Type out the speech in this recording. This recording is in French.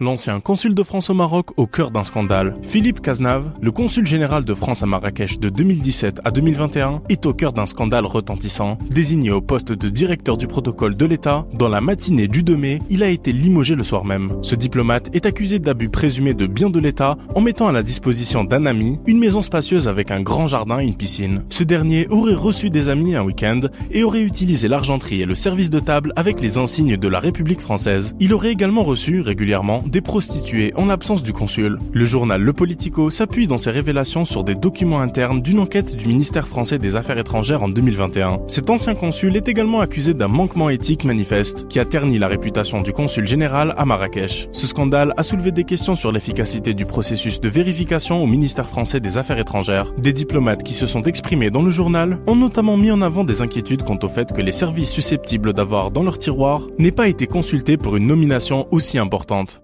L'ancien consul de France au Maroc au cœur d'un scandale. Philippe Cazenave, le consul général de France à Marrakech de 2017 à 2021, est au cœur d'un scandale retentissant. Désigné au poste de directeur du protocole de l'État, dans la matinée du 2 mai, il a été limogé le soir même. Ce diplomate est accusé d'abus présumé de biens de l'État en mettant à la disposition d'un ami une maison spacieuse avec un grand jardin et une piscine. Ce dernier aurait reçu des amis un week-end et aurait utilisé l'argenterie et le service de table avec les insignes de la République française. Il aurait également reçu régulièrement des prostituées en l'absence du consul. Le journal Le Politico s'appuie dans ses révélations sur des documents internes d'une enquête du ministère français des Affaires étrangères en 2021. Cet ancien consul est également accusé d'un manquement éthique manifeste qui a terni la réputation du consul général à Marrakech. Ce scandale a soulevé des questions sur l'efficacité du processus de vérification au ministère français des Affaires étrangères. Des diplomates qui se sont exprimés dans le journal ont notamment mis en avant des inquiétudes quant au fait que les services susceptibles d'avoir dans leur tiroir n'aient pas été consultés pour une nomination aussi importante.